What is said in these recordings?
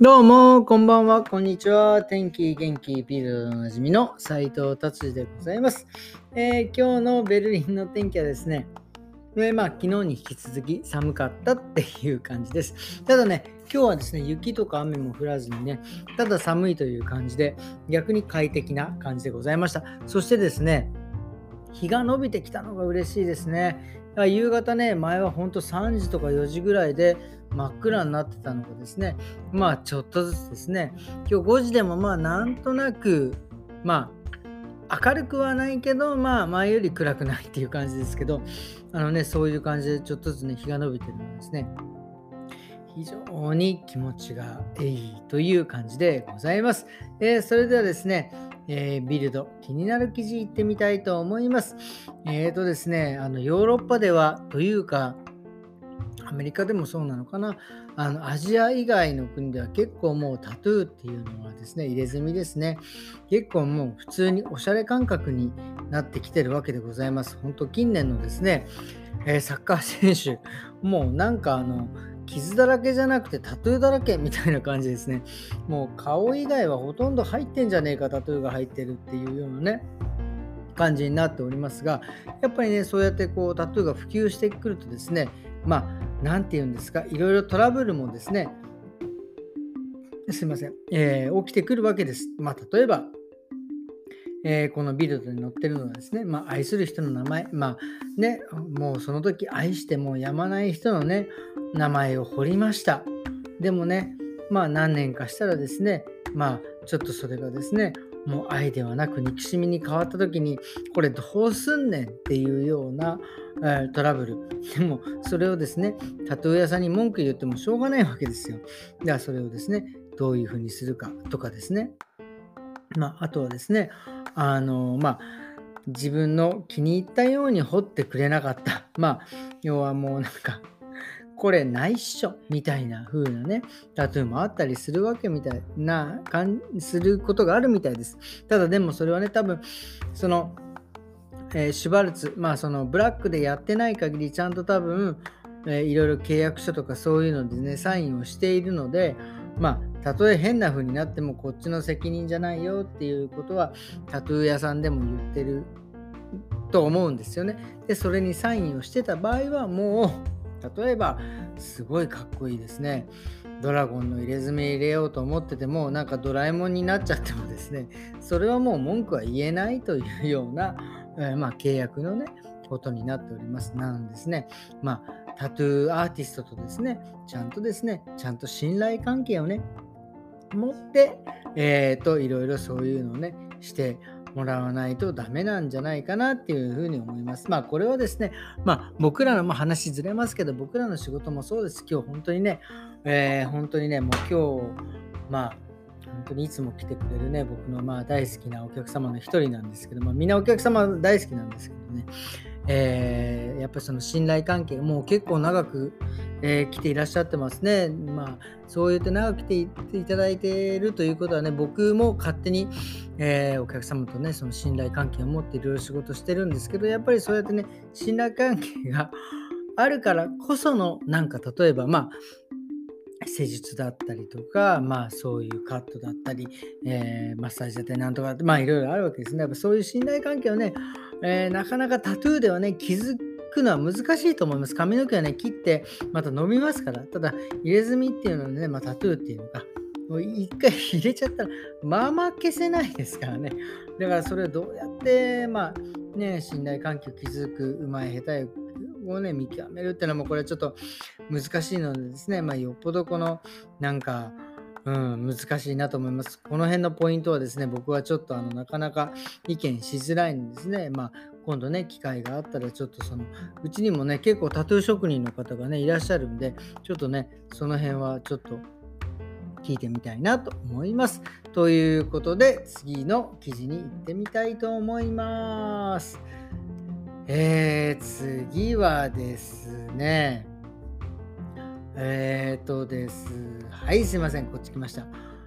どうも、こんばんは、こんにちは。天気、元気、ビルドのおなじみの斉藤達治でございます、えー、今日のベルリンの天気はですね、えまあ、昨日に引き続き寒かったっていう感じです。ただね、今日はですね、雪とか雨も降らずにね、ただ寒いという感じで、逆に快適な感じでございました。そしてですね、日が伸びてきたのが嬉しいですね。夕方ね、前はほんと3時とか4時ぐらいで真っ暗になってたのがですね、まあちょっとずつですね、今日5時でもまあなんとなく、まあ明るくはないけど、まあ前より暗くないっていう感じですけど、あのね、そういう感じでちょっとずつね、日が伸びてるのですね、非常に気持ちがいいという感じでございます。えー、それではですね、えー、ビルド、気になる記事いってみたいと思います。えっ、ー、とですね、あのヨーロッパではというか、アメリカでもそうなのかな、あのアジア以外の国では結構もうタトゥーっていうのはですね、入れ墨ですね。結構もう普通におしゃれ感覚になってきてるわけでございます。本当近年のですね、えー、サッカー選手、もうなんかあの、傷だらけじゃなくてタトゥーだらけみたいな感じですね。もう顔以外はほとんど入ってんじゃねえかタトゥーが入ってるっていうようなね感じになっておりますがやっぱりねそうやってこうタトゥーが普及してくるとですねまあ何て言うんですかいろいろトラブルもですねすいません、えー、起きてくるわけです。まあ例えばえー、このビルドに載ってるのはですね、まあ、愛する人の名前、まあね、もうその時愛してもやまない人のね、名前を彫りました。でもね、まあ何年かしたらですね、まあちょっとそれがですね、もう愛ではなく憎しみに変わった時に、これどうすんねんっていうような、え、トラブル。でもそれをですね、タトゥー屋さんに文句言ってもしょうがないわけですよ。ではそれをですね、どういうふうにするかとかですね。まあ、あとはですね、あの、まあ、自分の気に入ったように彫ってくれなかった。まあ、要はもうなんか、これないっしょみたいな風なね、タトゥーもあったりするわけみたいな、感じすることがあるみたいです。ただでもそれはね、多分、その、えー、シュバルツ、まあそのブラックでやってない限り、ちゃんと多分、えー、いろいろ契約書とかそういうのでね、サインをしているので、まあ、たとえ変な風になってもこっちの責任じゃないよっていうことはタトゥー屋さんでも言ってると思うんですよね。で、それにサインをしてた場合はもう例えばすごいかっこいいですね。ドラゴンの入れ墨入れようと思っててもなんかドラえもんになっちゃってもですね。それはもう文句は言えないというような、え、まあ、契約のねことになっております。なのですね。まあタトゥーアーティストとですねちゃんとですねちゃんと信頼関係をね持ってえっ、ー、といろいろそういうのをねしてもらわないとダメなんじゃないかなっていうふうに思います。まあこれはですね、まあ僕らのも話ずれますけど、僕らの仕事もそうです。今日本当にね、えー、本当にね、もう今日、まあ本当にいつも来てくれるね、僕のまあ大好きなお客様の一人なんですけど、まあみんなお客様大好きなんですけどね、えー、やっぱりその信頼関係、もう結構長く、えー、来ていらっしゃってますね。まあ、そう言って長く来ていただいているということはね、僕も勝手に、えー、お客様とね、その信頼関係を持っていろいろ仕事してるんですけど、やっぱりそうやってね、信頼関係があるからこその、なんか例えば、まあ、施術だったりとか、まあそういうカットだったり、えー、マッサージだったりなんとか、まあいろいろあるわけですね。やっぱそういう信頼関係をね、えー、なかなかタトゥーではね、気づくのは難しいと思います。髪の毛はね、切ってまた伸びますから。ただ、入れ墨っていうのはね、まあ、タトゥーっていうのか、もう一回 入れちゃったら、まあまあ消せないですからね。だからそれをどうやって、まあね、信頼関係を築く、うまい下手いをね、見極めるっていうのもこれちょっと難しいのでですね、まあよっぽどこのなんか、うん、難しいなと思います。この辺のポイントはですね、僕はちょっとあのなかなか意見しづらいんですね。まあ、今度ね、機会があったら、ちょっとその、うちにもね、結構タトゥー職人の方がね、いらっしゃるんで、ちょっとね、その辺はちょっと聞いてみたいなと思います。ということで、次の記事に行ってみたいと思います。えー、次はですね、えーとです。はい、すいません。こっち来ました。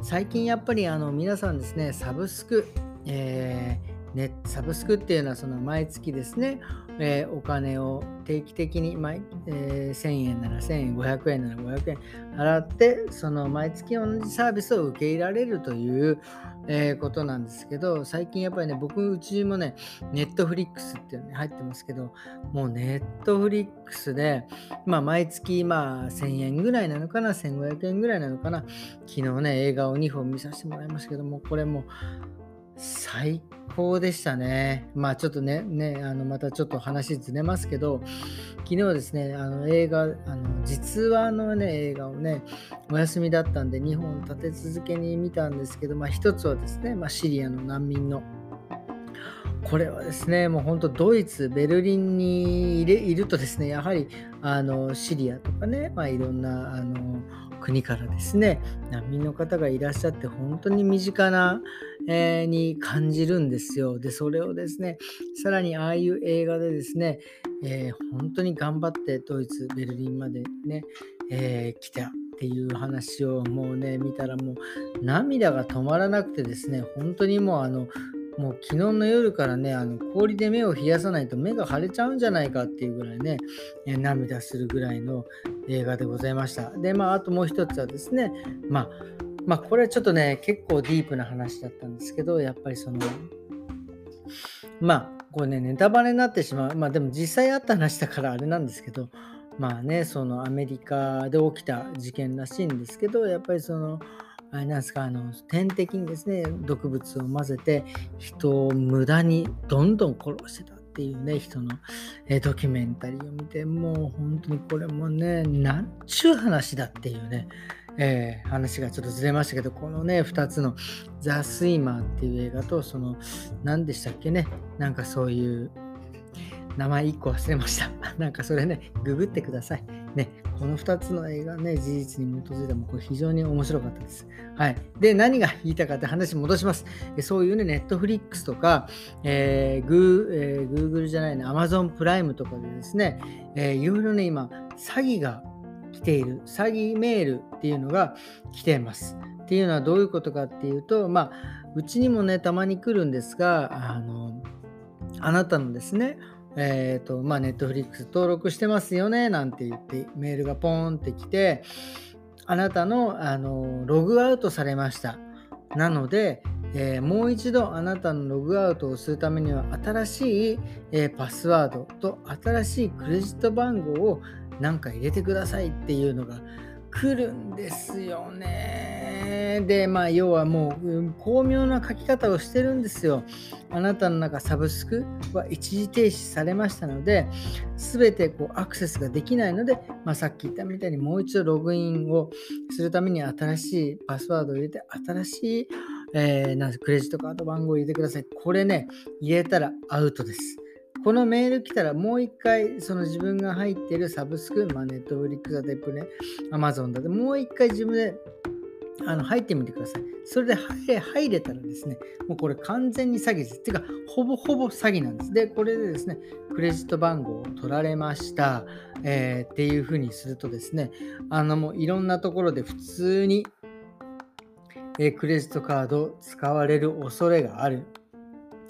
最近やっぱりあの皆さんですね、サブスク、えー、ネサブスクっていうのはその毎月ですね、えー、お金を定期的に毎、えー、1000円なら1000円、500円なら500円払って、その毎月同じサービスを受け入れられるという、えー、ことなんですけど、最近やっぱりね、僕、うちもね、ネットフリックスっていうのに入ってますけど、もうネットフリックスで、まあ、毎月、まあ、1000円ぐらいなのかな、1500円ぐらいなのかな、昨日ね、映画を2本見させてもらいましたけども、これも最高でしたね。まあちょっとね、ねあのまたちょっと話ずれますけど、昨日ですね、あの映画、あの実話のね、映画をね、お休みだったんで2本立て続けに見たんですけど、まあ一つはですね、まあ、シリアの難民のこれはですね、もう本当ドイツ、ベルリンにいるとですね、やはりあのシリアとかね、まあ、いろんなあの国からですね、難民の方がいらっしゃって、本当に身近な、え、に感じるんですよ。で、それをですね、さらにああいう映画でですね、えー、本当に頑張ってドイツ、ベルリンまでね、えー、来たっていう話をもうね、見たらもう涙が止まらなくてですね、本当にもうあの、もう昨日の夜からね、あの氷で目を冷やさないと目が腫れちゃうんじゃないかっていうぐらいね、涙するぐらいの映画でございました。で、まあ、あともう一つはですね、まあ、まあ、これはちょっとね、結構ディープな話だったんですけど、やっぱりその、まあ、これね、ネタバレになってしまう。まあ、でも実際あった話だからあれなんですけど、まあね、そのアメリカで起きた事件らしいんですけど、やっぱりその、あれなんですか、あの、点滴にですね、毒物を混ぜて、人を無駄にどんどん殺してたっていうね、人の、えドキュメンタリーを見て、もう本当にこれもね、なんちゅう話だっていうね、えー、話がちょっとずれましたけど、このね、2つのザ・スイマーっていう映画と、その、何でしたっけね、なんかそういう、名前1個忘れました。なんかそれね、ググってください。ね、この2つの映画ね、事実に基づいてもこれ非常に面白かったです。はい。で、何が言いたかって話戻します。そういうね、ネットフリックスとか、えー、グー、えー、Google じゃないね、Amazon プライムとかでですね、えー、いろいろね、今、詐欺が来ている、詐欺メールっていうのが来ています。っていうのはどういうことかっていうと、まあ、うちにもね、たまに来るんですが、あの、あなたのですね、えっ、ー、と、まあ、ネットフリックス登録してますよね、なんて言ってメールがポーンってきて、あなたの、あの、ログアウトされました。なので、えー、もう一度あなたのログアウトをするためには新しい、えー、パスワードと新しいクレジット番号を何か入れてくださいっていうのが来るんですよね。で、まあ、要はもう、巧妙な書き方をしてるんですよ。あなたの中、サブスクは一時停止されましたので、すべてこうアクセスができないので、まあ、さっき言ったみたいにもう一度ログインをするために新しいパスワードを入れて、新しい、えー、なんクレジットカード番号を入れてください。これね、入れたらアウトです。このメール来たらもう一回その自分が入っているサブスク、まあ、ネットフリックスだってプレ、アマゾンだってもう一回自分であの入ってみてください。それで入れ入れたらですね、もうこれ完全に詐欺です。てか、ほぼほぼ詐欺なんです。で、これでですね、クレジット番号を取られました、えー、っていうふうにするとですね、あのもういろんなところで普通に、えー、クレジットカード使われる恐れがある。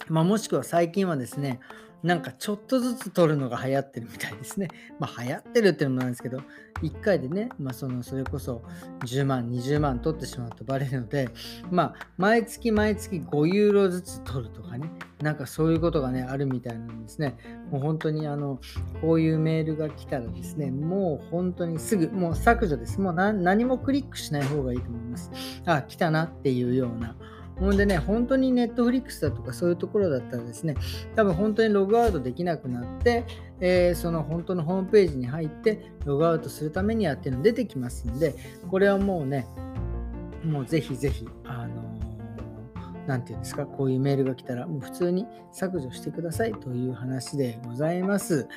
まあ、もしくは最近はですね、なんかちょっとずつ撮るのが流行ってるみたいですね。まあ流行ってるっていうのもなんですけど、1回でね、まあそのそれこそ10万、20万取ってしまうとバレるので、まあ毎月毎月5ユーロずつ取るとかね、なんかそういうことがね、あるみたいなんですね。もう本当にあの、こういうメールが来たらですね、もう本当にすぐ、もう削除です。もう何もクリックしない方がいいと思います。あ、来たなっていうような。ほんでね、本当にネットフリックスだとかそういうところだったらですね、多分本当にログアウトできなくなって、えー、その本当のホームページに入ってログアウトするためにはっていうの出てきますんで、これはもうね、もうぜひぜひ、あの何て言うんですか、こういうメールが来たら、もう普通に削除してくださいという話でございます。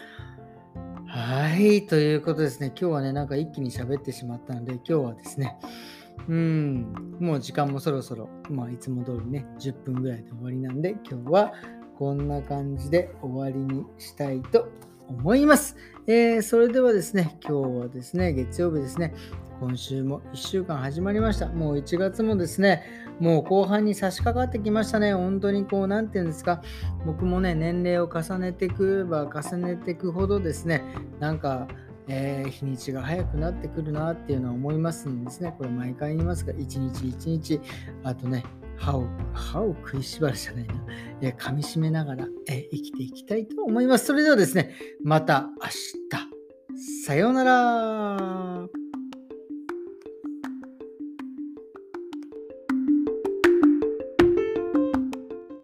はい、ということですね。今日はね、なんか一気に喋ってしまったので、今日はですね、うん、もう時間もそろそろ、まあ、いつも通りね、10分ぐらいで終わりなんで、今日はこんな感じで終わりにしたいと思います。えー、それではですね、今日はですね、月曜日ですね、今週も1週間始まりました。もう1月もですね、もう後半に差し掛かってきましたね。本当にこう、なんていうんですか、僕もね、年齢を重ねていくば重ねていくほどですね、なんか、えー、日にちが早くなってくるなっていうのは思いますんですね。これ毎回言いますが、一日一日、あとね、歯を、歯を食いしばるじゃないな、えー、噛みしめながら、えー、生きていきたいと思います。それではですね、また明日。さようなら。